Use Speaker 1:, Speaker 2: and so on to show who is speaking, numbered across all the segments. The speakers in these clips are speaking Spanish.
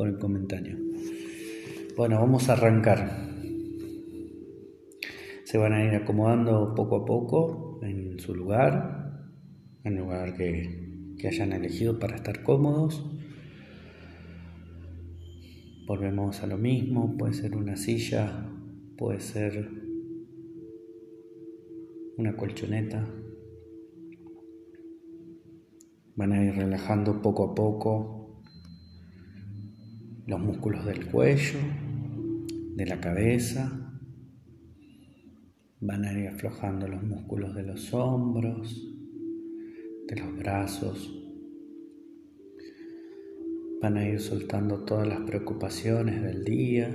Speaker 1: por el comentario. Bueno, vamos a arrancar. Se van a ir acomodando poco a poco en su lugar, en el lugar que, que hayan elegido para estar cómodos. Volvemos a lo mismo, puede ser una silla, puede ser una colchoneta. Van a ir relajando poco a poco los músculos del cuello, de la cabeza. Van a ir aflojando los músculos de los hombros, de los brazos. Van a ir soltando todas las preocupaciones del día.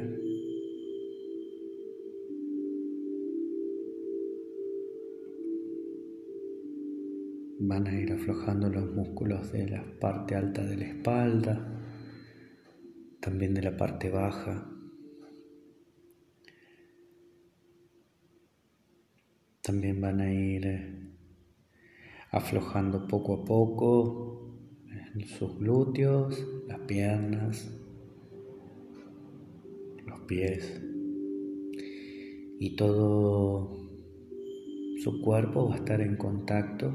Speaker 1: Van a ir aflojando los músculos de la parte alta de la espalda, también de la parte baja. También van a ir eh, aflojando poco a poco sus glúteos, las piernas, los pies y todo su cuerpo va a estar en contacto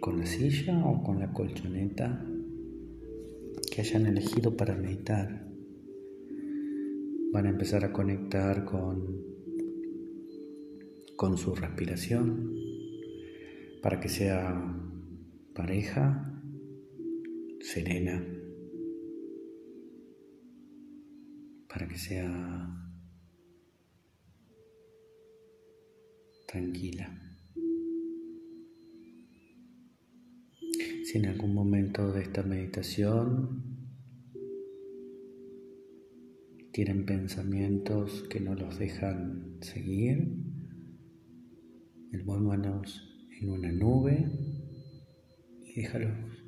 Speaker 1: con la silla o con la colchoneta que hayan elegido para meditar. Van a empezar a conectar con, con su respiración para que sea pareja, serena, para que sea tranquila. Si en algún momento de esta meditación tienen pensamientos que no los dejan seguir, envuélvanos en una nube y déjalos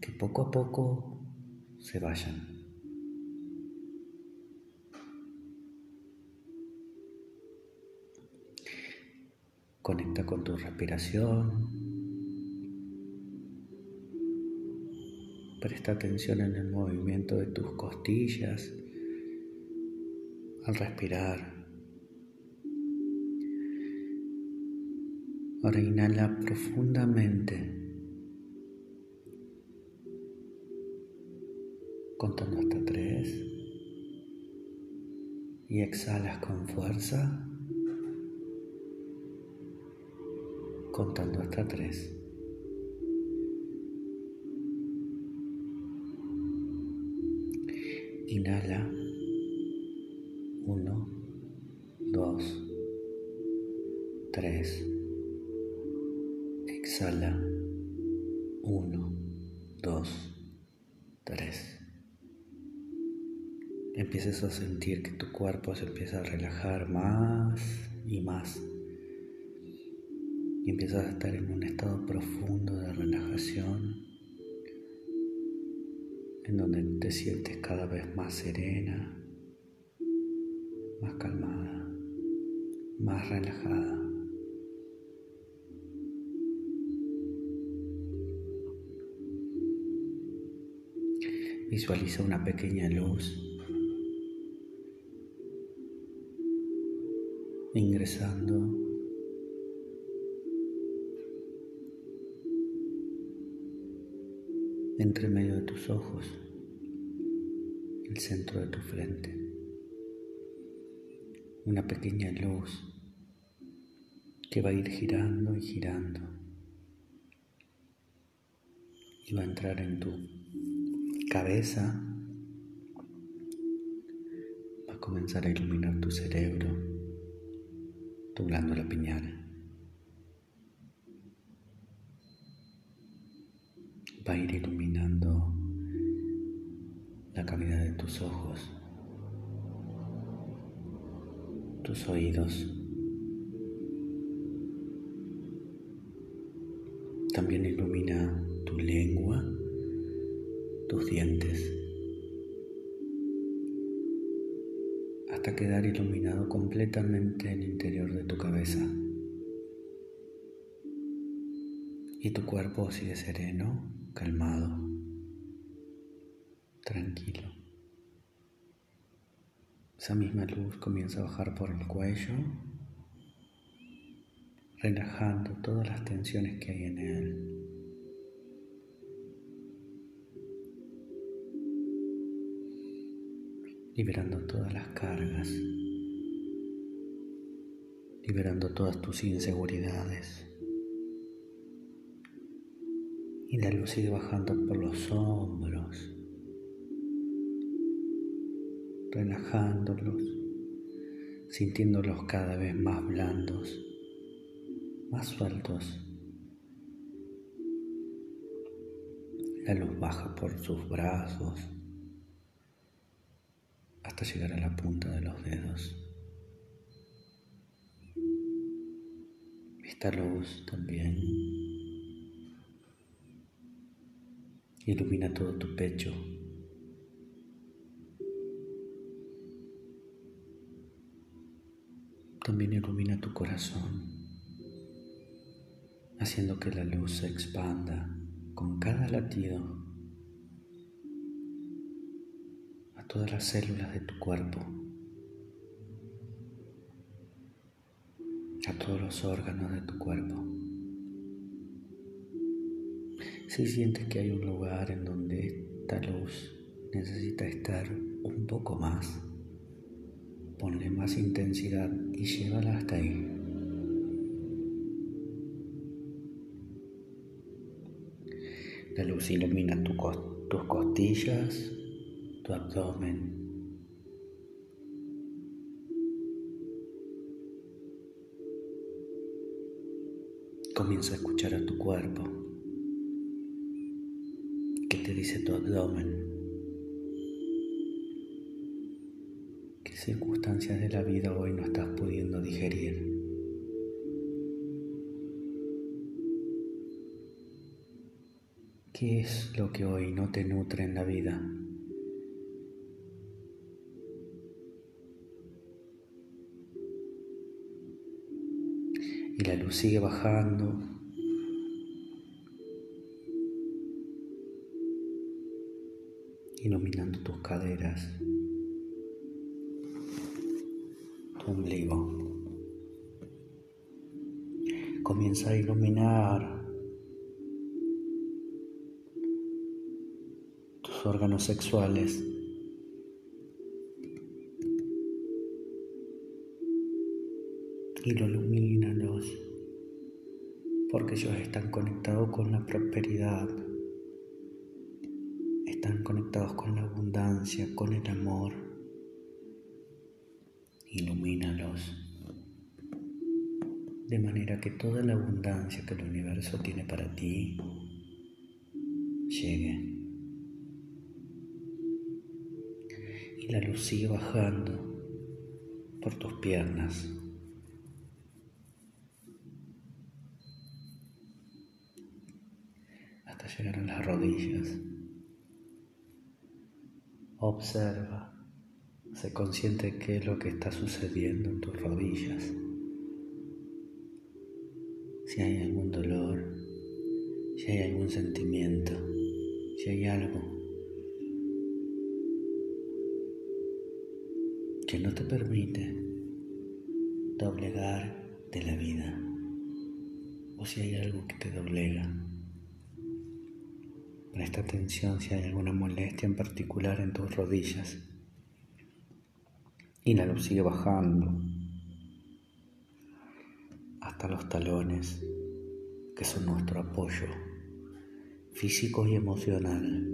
Speaker 1: que poco a poco se vayan. Conecta con tu respiración. Presta atención en el movimiento de tus costillas al respirar. Ahora inhala profundamente, contando hasta tres, y exhalas con fuerza, contando hasta tres. Inhala. Uno, dos, tres. Exhala. Uno, dos, tres. Empiezas a sentir que tu cuerpo se empieza a relajar más y más. Y empiezas a estar en un estado profundo de relajación en donde te sientes cada vez más serena, más calmada, más relajada. Visualiza una pequeña luz ingresando entre medio de tus ojos, el centro de tu frente, una pequeña luz que va a ir girando y girando y va a entrar en tu cabeza, va a comenzar a iluminar tu cerebro, tu glándula piñal. Va a ir iluminando la cavidad de tus ojos, tus oídos. También ilumina tu lengua, tus dientes, hasta quedar iluminado completamente el interior de tu cabeza. Y tu cuerpo sigue sereno calmado, tranquilo. Esa misma luz comienza a bajar por el cuello, relajando todas las tensiones que hay en él. liberando todas las cargas, liberando todas tus inseguridades. Y la luz sigue bajando por los hombros, relajándolos, sintiéndolos cada vez más blandos, más sueltos. La luz baja por sus brazos hasta llegar a la punta de los dedos. Esta luz también ilumina todo tu pecho. También ilumina tu corazón, haciendo que la luz se expanda con cada latido todas las células de tu cuerpo, a todos los órganos de tu cuerpo. Si sientes que hay un lugar en donde esta luz necesita estar un poco más, ponle más intensidad y llévala hasta ahí. La luz ilumina tus costillas, tu abdomen. Comienza a escuchar a tu cuerpo. ¿Qué te dice tu abdomen? ¿Qué circunstancias de la vida hoy no estás pudiendo digerir? ¿Qué es lo que hoy no te nutre en la vida? y la luz sigue bajando. Iluminando tus caderas, tu ombligo. Comienza a iluminar tus órganos sexuales. y lo ilumínalos, porque ellos están conectados con la prosperidad, están conectados con la abundancia, con el amor. Ilumínalos de manera que toda la abundancia que el universo tiene para ti llegue. Y la luz sigue bajando por tus piernas. llegar a las rodillas. Observa, sé consciente qué es lo que está sucediendo en tus rodillas. Si hay algún dolor, si hay algún sentimiento, si hay algo que no te permite doblegar de la vida, o si hay algo que te doblega Presta atención si hay alguna molestia en particular en tus rodillas. Luz sigue bajando hasta los talones, que son nuestro apoyo físico y emocional.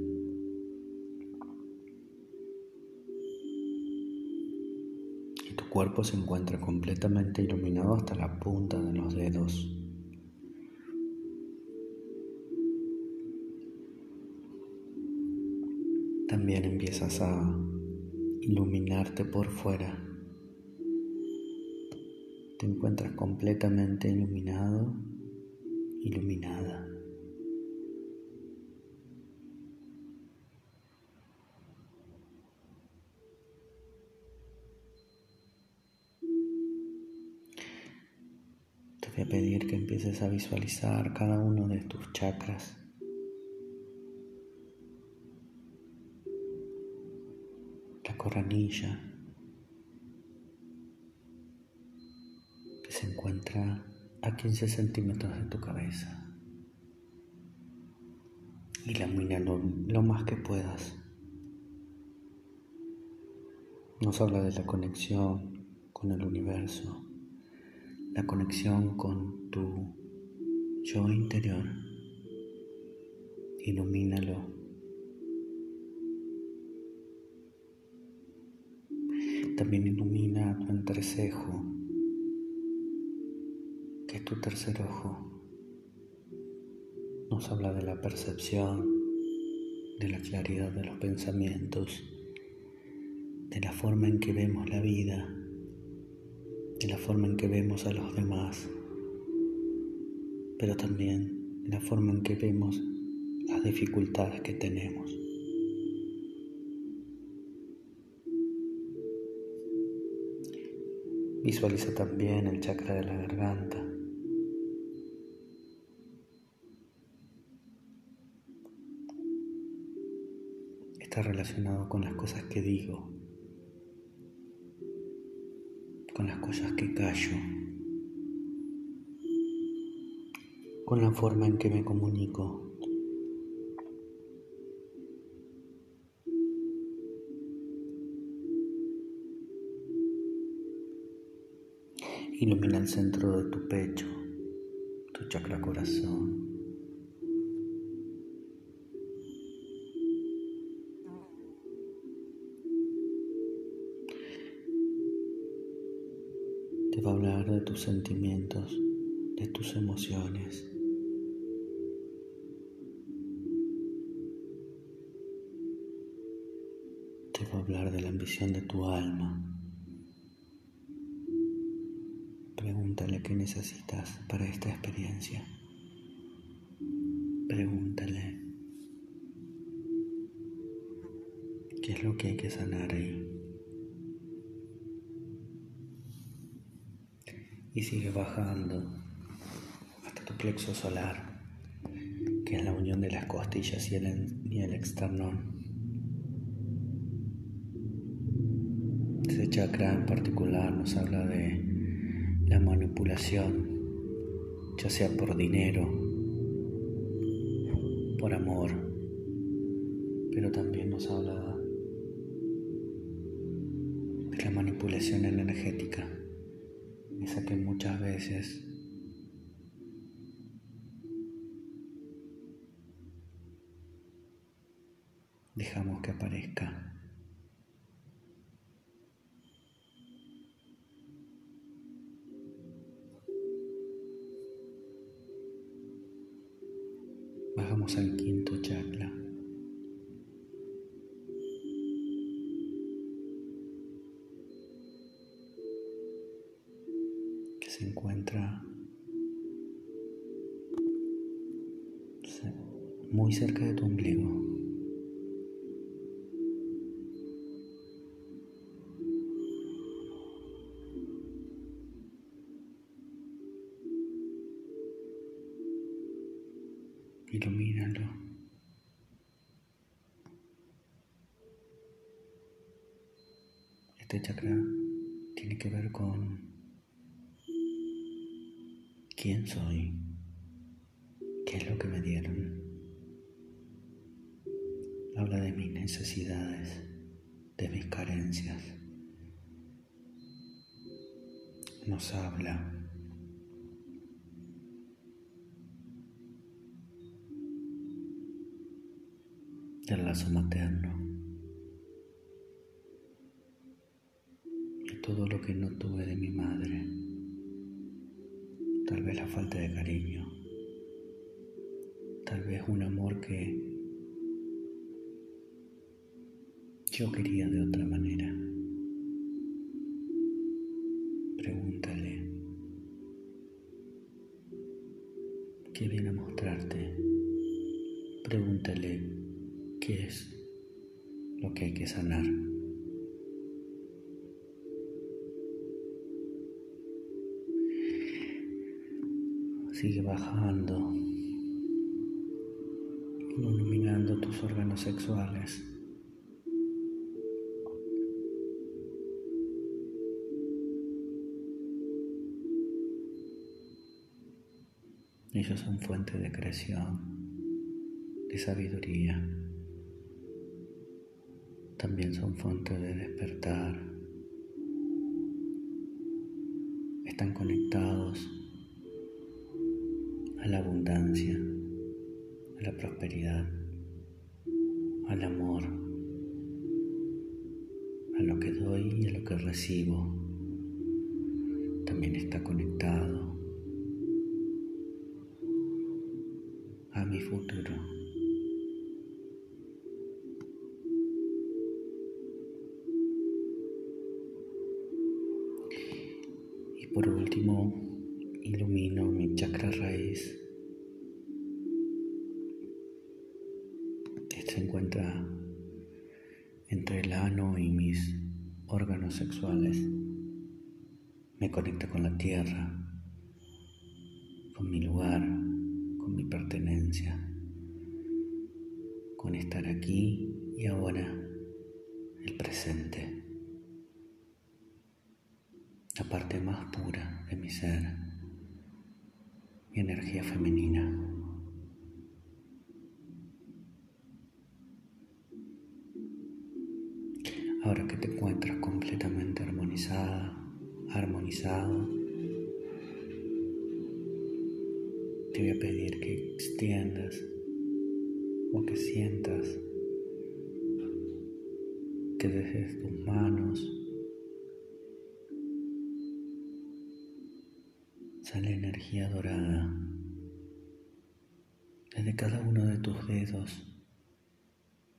Speaker 1: Y tu cuerpo se encuentra completamente iluminado hasta la punta de los dedos. También empiezas a iluminarte por fuera. Te encuentras completamente iluminado, iluminada. Te voy a pedir que empieces a visualizar cada uno de tus chakras coronilla que se encuentra a 15 centímetros de tu cabeza y lo más que puedas. Nos habla de la conexión con el universo, la conexión con tu yo interior. Ilumínalo. También ilumina tu entrecejo, que es tu tercer ojo nos habla de la percepción, de la claridad de los pensamientos, de la forma en que vemos la vida, de la forma en que vemos a los demás, pero también de la forma en que vemos las dificultades que tenemos. Visualiza también el chakra de la garganta está relacionado con las cosas que digo, con las cosas que callo, con la forma en que me comunico. Ilumina el centro de tu pecho, tu chakra corazón. te va a hablar de tus sentimientos, de tus emociones. Te va a hablar de la ambición de tu alma. Pregúntale qué necesitas para esta experiencia. Pregúntale qué es lo que hay que sanar ahí. y sigue bajando hasta tu plexo solar, que es la unión de las costillas y el, y el externón. Ese chakra en particular nos habla de la manipulación, ya sea por dinero, por amor, pero también nos habla de la manipulación energética esa que muchas veces dejamos que aparezca. Bajamos al quinto chakra. se encuentra muy cerca de Ilumínalo. Este chakra tiene que ver con quién soy, qué es lo que me dieron. Habla de mis necesidades, de mis carencias. Nos habla del lazo materno y todo lo que no tuve de mi madre. Tal vez la falta de cariño, tal vez un amor que yo quería de otra manera. Pregúntale. Qué viene a mostrarte. Pregúntale qué es lo que hay que sanar. Sigue bajando, iluminando tus órganos sexuales. Ellos son fuente de creación, de sabiduría. También son fuente de despertar. Están conectados a la abundancia, a la prosperidad, al amor, a lo que doy y a lo que recibo. También está conectado mi futuro. Por último, ilumino mi chakra raíz. Este se encuentra entre el ano y mis órganos sexuales. Me conecta con la tierra, con mi lugar con mi pertenencia, con estar aquí y ahora, el presente, la parte más pura de mi ser, mi energía femenina. Ahora que te encuentras completamente armonizada, armonizado, te voy a pedir que extiendas o que sientas que desde tus manos sale energía dorada. Desde cada uno de tus dedos.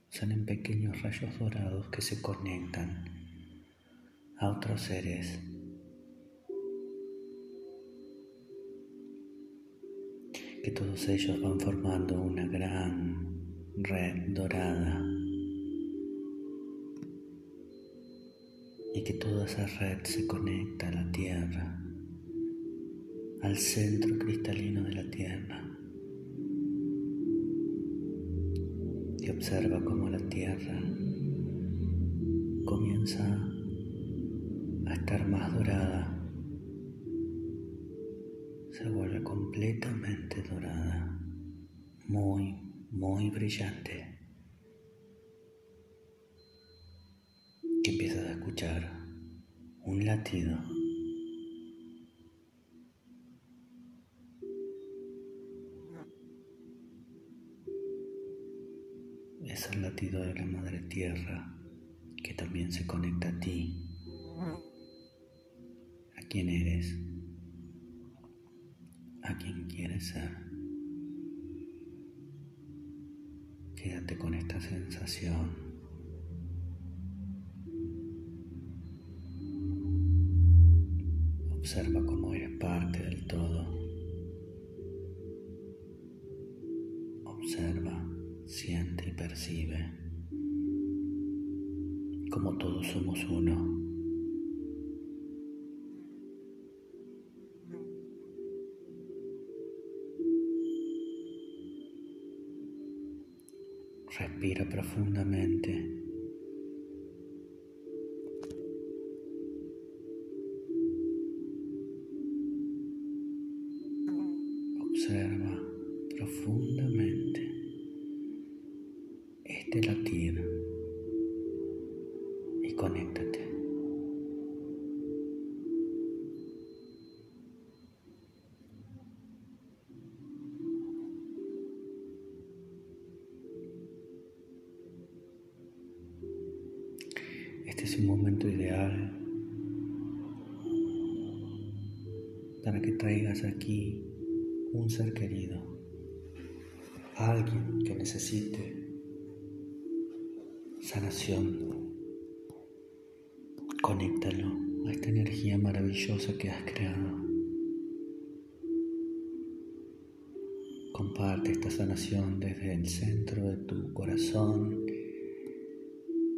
Speaker 1: Salen pequeños rayos dorados que se conectan a otros seres. Que todos ellos van formando una gran red dorada. Y que toda esa red se conecta a la tierra, al centro cristalino de la tierra. Y observa cómo la tierra comienza a estar más dorada se vuelve completamente dorada, muy, muy brillante. Que empiezas a escuchar un latido. Es el latido de la Madre Tierra que también se conecta a ti, a quien eres a quien quieres ser. Quédate con esta sensación. Observa cómo eres parte del todo. Percibe como todos somos uno. Respira profundamente. Es un momento ideal para que traigas aquí un ser querido, alguien que necesite sanación. Conéctalo a esta energía maravillosa que has creado. Comparte esta sanación desde el centro de tu corazón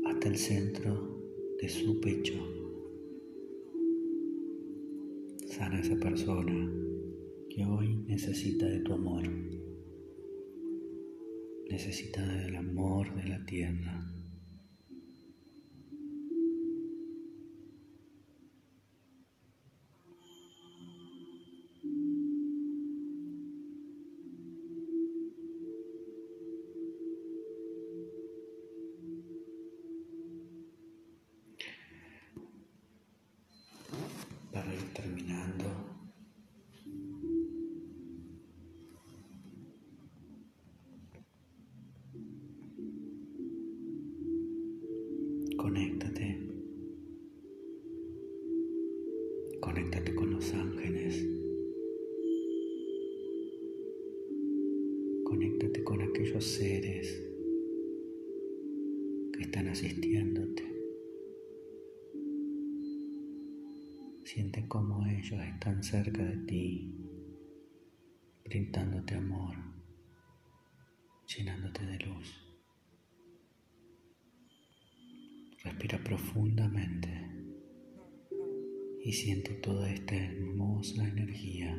Speaker 1: hasta el centro de su pecho. Sana esa persona que hoy necesita de tu amor, necesita del amor de la tierra. Conéctate con aquellos seres que están asistiéndote. Siente cómo ellos están cerca de ti, brindándote amor, llenándote de luz. Respira profundamente y siente toda esta hermosa energía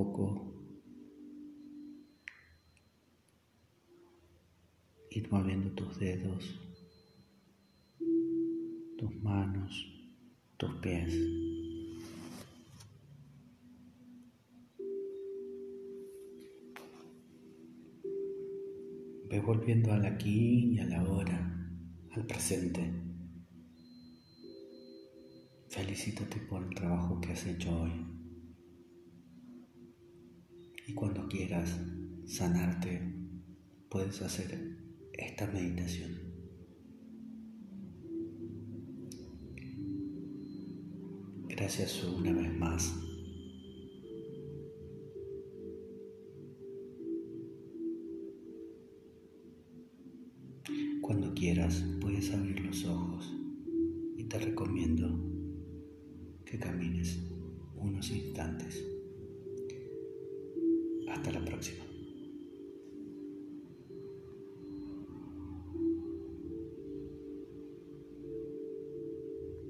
Speaker 1: poco ir moviendo tus dedos, tus manos, tus pies. Ve volviendo al aquí y a la hora, al presente. Felicítate por el trabajo que has hecho hoy. Y cuando quieras sanarte, puedes hacer esta meditación. Gracias una vez más. Cuando quieras puedes abrir los ojos y te recomiendo que camines unos instantes. Hasta la próxima.